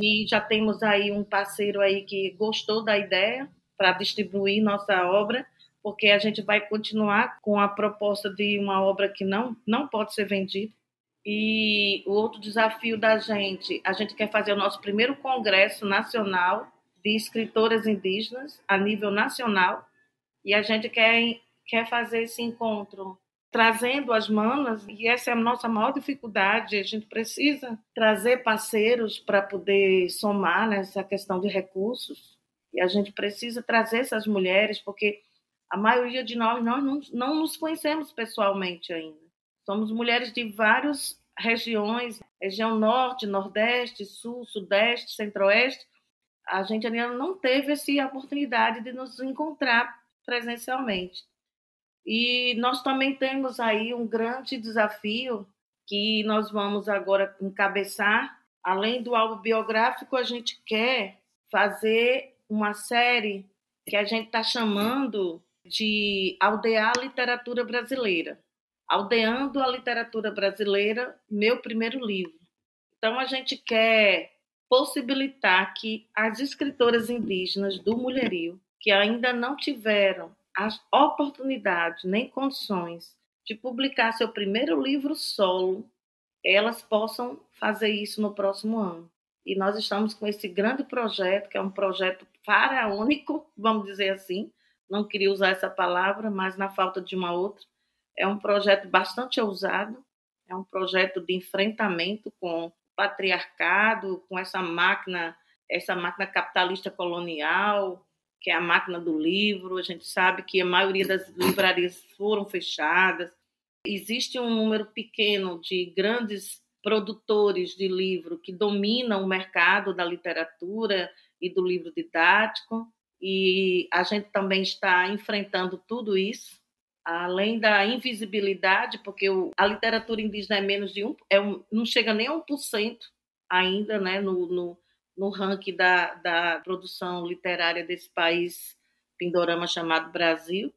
E já temos aí um parceiro aí que gostou da ideia para distribuir nossa obra, porque a gente vai continuar com a proposta de uma obra que não, não pode ser vendida. E o outro desafio da gente, a gente quer fazer o nosso primeiro congresso nacional de escritoras indígenas a nível nacional e a gente quer, quer fazer esse encontro trazendo as manas, e essa é a nossa maior dificuldade, a gente precisa trazer parceiros para poder somar nessa questão de recursos, e a gente precisa trazer essas mulheres, porque a maioria de nós, nós não, não nos conhecemos pessoalmente ainda. Somos mulheres de várias regiões, região norte, nordeste, sul, sudeste, centro-oeste, a gente ainda não teve essa oportunidade de nos encontrar presencialmente. E nós também temos aí um grande desafio que nós vamos agora encabeçar. Além do álbum biográfico, a gente quer fazer uma série que a gente está chamando de Aldear a Literatura Brasileira. Aldeando a Literatura Brasileira, meu primeiro livro. Então, a gente quer possibilitar que as escritoras indígenas do Mulherio, que ainda não tiveram as oportunidades nem condições de publicar seu primeiro livro solo, elas possam fazer isso no próximo ano. E nós estamos com esse grande projeto, que é um projeto faraônico, vamos dizer assim, não queria usar essa palavra, mas na falta de uma outra, É um projeto bastante ousado, é um projeto de enfrentamento com o patriarcado, com essa máquina, essa máquina capitalista colonial, que é a máquina do livro. A gente sabe que a maioria das livrarias foram fechadas. Existe um número pequeno de grandes produtores de livro que dominam o mercado da literatura e do livro didático, e a gente também está enfrentando tudo isso, além da invisibilidade, porque a literatura indígena é menos de um, é um, não chega nem a 1% ainda né, no, no, no ranking da, da produção literária desse país pindorama chamado Brasil.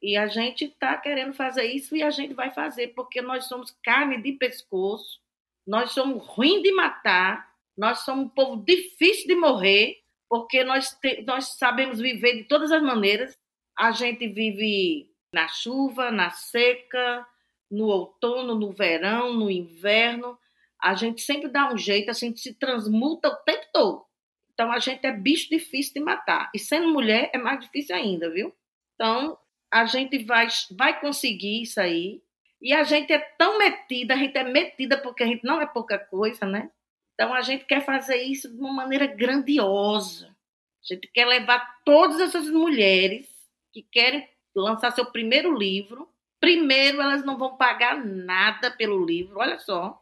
E a gente está querendo fazer isso e a gente vai fazer, porque nós somos carne de pescoço, nós somos ruins de matar, nós somos um povo difícil de morrer, porque nós, te, nós sabemos viver de todas as maneiras. A gente vive na chuva, na seca, no outono, no verão, no inverno. A gente sempre dá um jeito, a gente se transmuta o tempo todo. Então a gente é bicho difícil de matar. E sendo mulher é mais difícil ainda, viu? Então a gente vai, vai conseguir isso aí. E a gente é tão metida, a gente é metida porque a gente não é pouca coisa, né? Então a gente quer fazer isso de uma maneira grandiosa. A gente quer levar todas essas mulheres que querem lançar seu primeiro livro. Primeiro, elas não vão pagar nada pelo livro, olha só.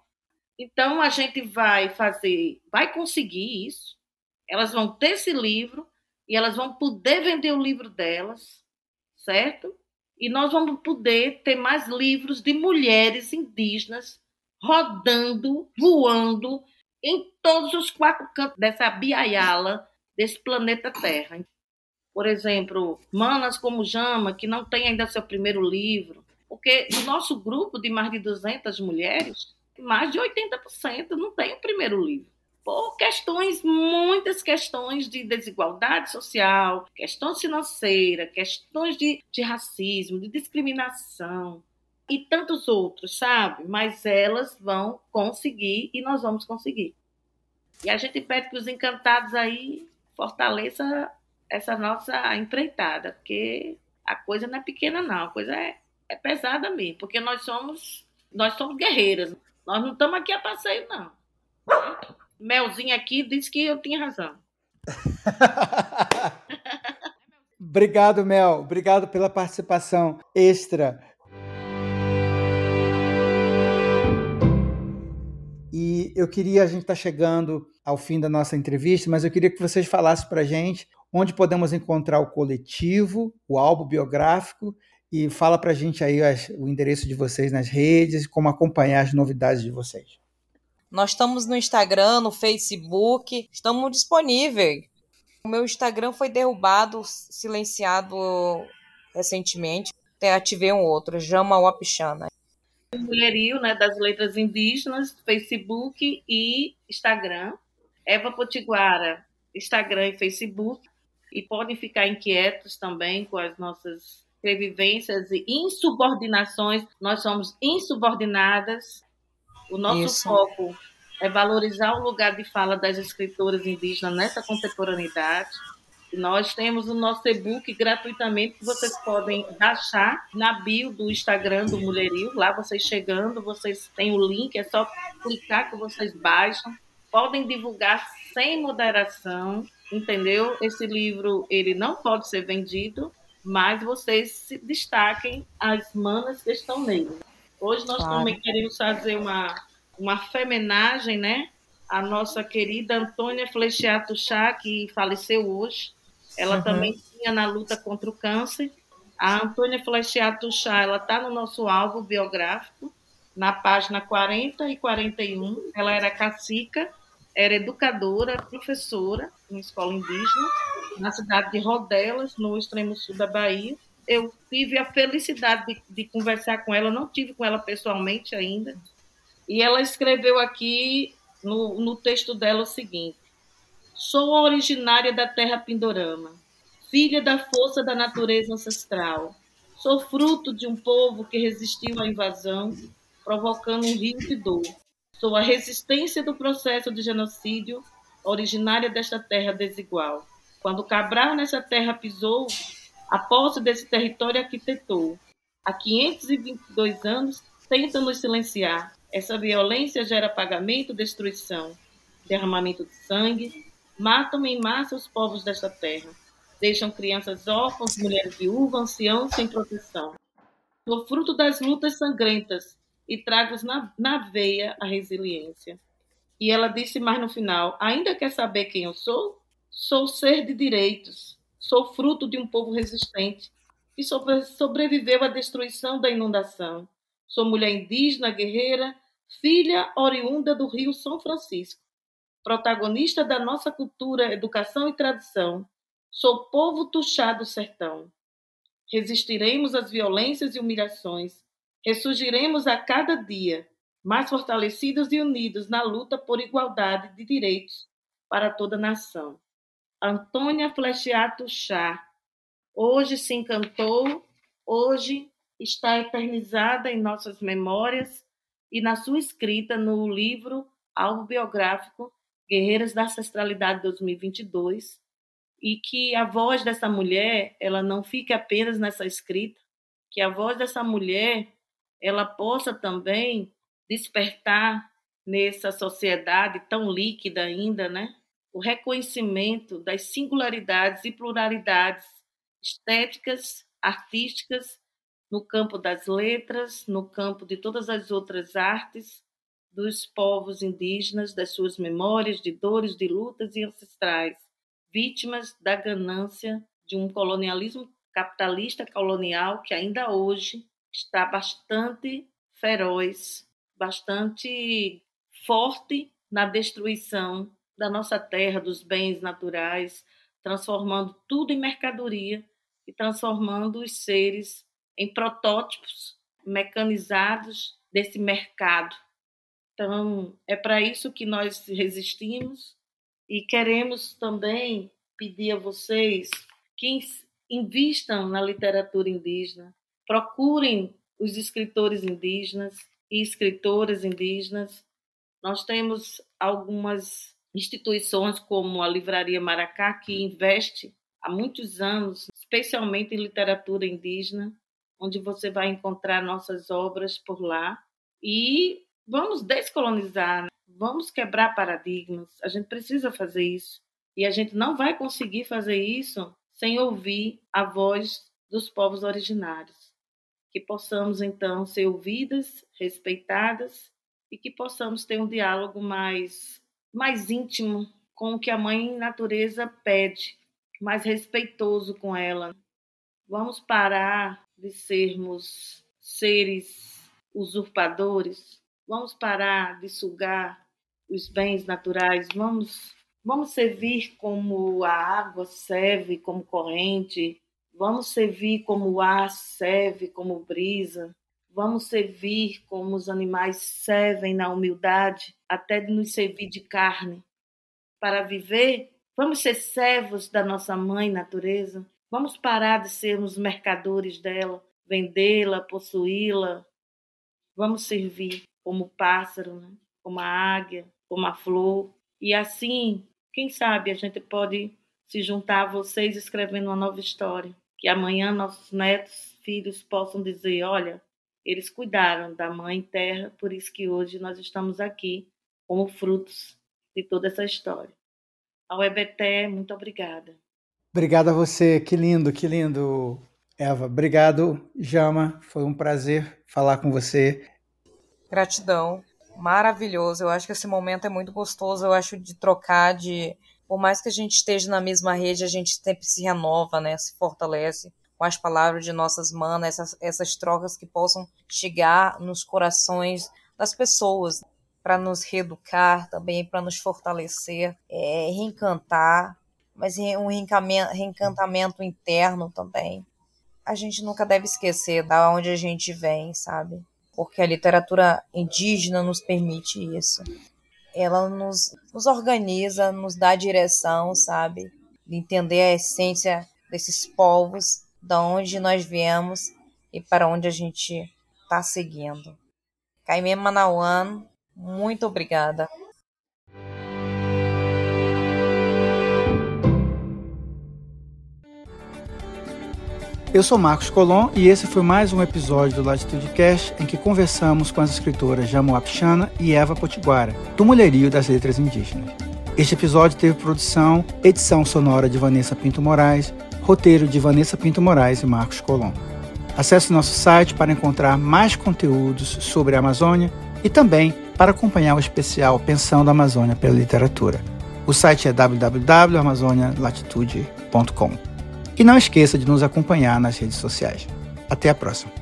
Então a gente vai fazer, vai conseguir isso. Elas vão ter esse livro e elas vão poder vender o livro delas, certo? E nós vamos poder ter mais livros de mulheres indígenas rodando, voando em todos os quatro cantos dessa biaiala desse planeta Terra. Por exemplo, manas como Jama, que não tem ainda seu primeiro livro, porque no nosso grupo de mais de 200 mulheres, mais de 80% não tem o primeiro livro. Por questões, muitas questões de desigualdade social, questões financeiras, questões de, de racismo, de discriminação e tantos outros, sabe? Mas elas vão conseguir e nós vamos conseguir. E a gente pede que os encantados aí fortaleça essa nossa empreitada, porque a coisa não é pequena não, a coisa é, é pesada mesmo, porque nós somos nós somos guerreiras. Nós não estamos aqui a passeio, não. Melzinho aqui disse que eu tinha razão. Obrigado, Mel. Obrigado pela participação extra. E eu queria, a gente está chegando ao fim da nossa entrevista, mas eu queria que vocês falassem para a gente onde podemos encontrar o coletivo, o álbum biográfico, e fala para a gente aí o endereço de vocês nas redes, como acompanhar as novidades de vocês. Nós estamos no Instagram, no Facebook, estamos disponíveis. O meu Instagram foi derrubado, silenciado recentemente. Até ativei um outro, Jama Wapichana. Mulherio, né, das letras indígenas, Facebook e Instagram. Eva Potiguara, Instagram e Facebook. E podem ficar inquietos também com as nossas revivências e insubordinações. Nós somos insubordinadas. O nosso Isso. foco é valorizar o lugar de fala das escritoras indígenas nessa contemporaneidade. Nós temos o nosso e-book gratuitamente que vocês podem baixar na bio do Instagram do Mulherio. Lá vocês chegando, vocês têm o link, é só clicar que vocês baixam. Podem divulgar sem moderação, entendeu? Esse livro ele não pode ser vendido, mas vocês se destaquem as manas que estão nele. Hoje nós claro. também queremos fazer uma, uma femenagem, né? A nossa querida Antônia Flechiato Chá, que faleceu hoje. Ela uhum. também tinha na luta contra o câncer. A Antônia Flechiato Chá, ela está no nosso álbum biográfico, na página 40 e 41. Ela era cacica, era educadora, professora em escola indígena, na cidade de Rodelas, no extremo sul da Bahia. Eu tive a felicidade de, de conversar com ela, não tive com ela pessoalmente ainda. E ela escreveu aqui no, no texto dela o seguinte: Sou originária da terra Pindorama, filha da força da natureza ancestral. Sou fruto de um povo que resistiu à invasão, provocando um rio de dor. Sou a resistência do processo de genocídio, originária desta terra desigual. Quando Cabral nessa terra pisou, a posse desse território arquitetou. há 522 anos, tentam nos silenciar. Essa violência gera pagamento, destruição, derramamento de sangue, matam em massa os povos desta terra, deixam crianças órfãs, mulheres viúvas, anciãos sem proteção. Sou fruto das lutas sangrentas e trago na, na veia a resiliência. E ela disse mais no final: Ainda quer saber quem eu sou? Sou ser de direitos, sou fruto de um povo resistente que sobre, sobreviveu à destruição da inundação. Sou mulher indígena, guerreira, filha oriunda do Rio São Francisco, protagonista da nossa cultura, educação e tradição. Sou povo tuxá do sertão. Resistiremos às violências e humilhações. Ressurgiremos a cada dia, mais fortalecidos e unidos na luta por igualdade de direitos para toda a nação. Antônia Flechiato Chá, hoje se encantou, hoje está eternizada em nossas memórias e na sua escrita no livro autobiográfico Guerreiras da Ancestralidade 2022, e que a voz dessa mulher, ela não fique apenas nessa escrita, que a voz dessa mulher, ela possa também despertar nessa sociedade tão líquida ainda, né? O reconhecimento das singularidades e pluralidades estéticas, artísticas, no campo das letras, no campo de todas as outras artes dos povos indígenas, das suas memórias de dores, de lutas e ancestrais, vítimas da ganância de um colonialismo capitalista colonial que ainda hoje está bastante feroz, bastante forte na destruição da nossa terra, dos bens naturais, transformando tudo em mercadoria e transformando os seres em protótipos mecanizados desse mercado. Então, é para isso que nós resistimos e queremos também pedir a vocês que invistam na literatura indígena, procurem os escritores indígenas e escritoras indígenas. Nós temos algumas instituições como a Livraria Maracá, que investe há muitos anos, especialmente em literatura indígena, onde você vai encontrar nossas obras por lá. E vamos descolonizar, né? vamos quebrar paradigmas. A gente precisa fazer isso. E a gente não vai conseguir fazer isso sem ouvir a voz dos povos originários. Que possamos, então, ser ouvidas, respeitadas e que possamos ter um diálogo mais mais íntimo com o que a mãe natureza pede, mais respeitoso com ela. Vamos parar de sermos seres usurpadores. Vamos parar de sugar os bens naturais. Vamos vamos servir como a água serve como corrente. Vamos servir como o ar serve como brisa. Vamos servir como os animais servem na humildade, até de nos servir de carne. Para viver, vamos ser servos da nossa mãe natureza. Vamos parar de sermos mercadores dela, vendê-la, possuí-la. Vamos servir como o pássaro, né? como a águia, como a flor. E assim, quem sabe a gente pode se juntar a vocês escrevendo uma nova história. Que amanhã nossos netos, filhos possam dizer: olha, eles cuidaram da mãe terra, por isso que hoje nós estamos aqui como frutos de toda essa história. Ao EBT, muito obrigada. Obrigado a você, que lindo, que lindo, Eva. Obrigado, Jama. Foi um prazer falar com você. Gratidão. Maravilhoso. Eu acho que esse momento é muito gostoso. Eu acho de trocar de. Por mais que a gente esteja na mesma rede, a gente sempre se renova, né? Se fortalece com as palavras de nossas manas, essas, essas trocas que possam chegar nos corações das pessoas para nos reeducar também, para nos fortalecer, é, reencantar, mas um reencantamento interno também. A gente nunca deve esquecer da onde a gente vem, sabe? Porque a literatura indígena nos permite isso. Ela nos, nos organiza, nos dá direção, sabe? De entender a essência desses povos da onde nós viemos e para onde a gente está seguindo. Caimê Manauan, muito obrigada. Eu sou Marcos Colom e esse foi mais um episódio do Latitude Cast em que conversamos com as escritoras Jamoa Pichana e Eva Potiguara, do Mulherio das Letras Indígenas. Este episódio teve produção, edição sonora de Vanessa Pinto Moraes, roteiro de Vanessa Pinto Moraes e Marcos Colom. Acesse nosso site para encontrar mais conteúdos sobre a Amazônia e também para acompanhar o especial Pensando a Amazônia pela Literatura. O site é www.amazonialatitude.com. E não esqueça de nos acompanhar nas redes sociais. Até a próxima!